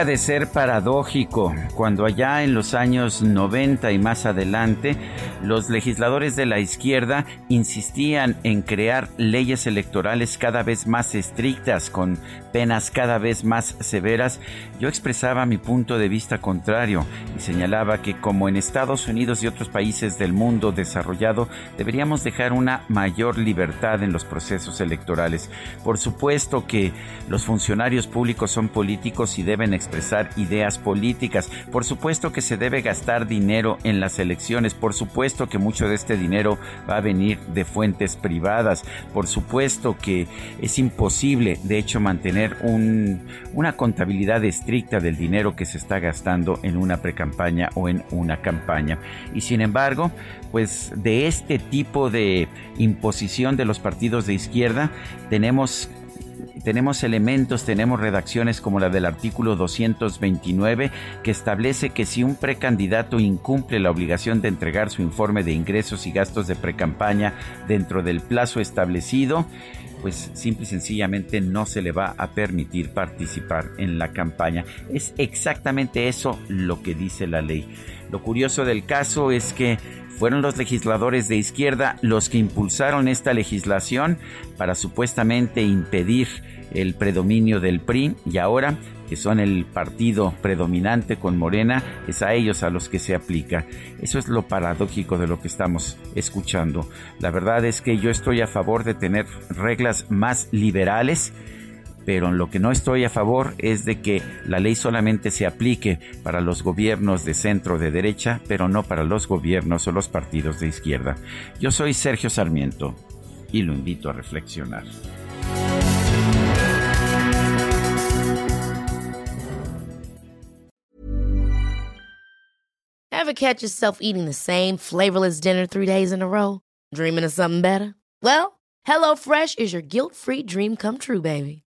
Deja de ser paradójico cuando allá en los años 90 y más adelante los legisladores de la izquierda insistían en crear leyes electorales cada vez más estrictas, con penas cada vez más severas, yo expresaba mi punto de vista contrario y señalaba que como en Estados Unidos y otros países del mundo desarrollado, deberíamos dejar una mayor libertad en los procesos electorales. Por supuesto que los funcionarios públicos son políticos y deben expresar ideas políticas. Por supuesto que se debe gastar dinero en las elecciones. Por supuesto que mucho de este dinero va a venir de fuentes privadas. Por supuesto que es imposible, de hecho, mantener un, una contabilidad estricta del dinero que se está gastando en una precampaña o en una campaña. Y sin embargo, pues de este tipo de imposición de los partidos de izquierda tenemos tenemos elementos, tenemos redacciones como la del artículo 229 que establece que si un precandidato incumple la obligación de entregar su informe de ingresos y gastos de precampaña dentro del plazo establecido, pues simple y sencillamente no se le va a permitir participar en la campaña. Es exactamente eso lo que dice la ley. Lo curioso del caso es que fueron los legisladores de izquierda los que impulsaron esta legislación para supuestamente impedir el predominio del PRI y ahora que son el partido predominante con Morena, es a ellos a los que se aplica. Eso es lo paradójico de lo que estamos escuchando. La verdad es que yo estoy a favor de tener reglas más liberales, pero en lo que no estoy a favor es de que la ley solamente se aplique para los gobiernos de centro de derecha, pero no para los gobiernos o los partidos de izquierda. Yo soy Sergio Sarmiento y lo invito a reflexionar. Ever catch yourself eating the same flavorless dinner three days in a row? Dreaming of something better? Well, HelloFresh is your guilt-free dream come true, baby.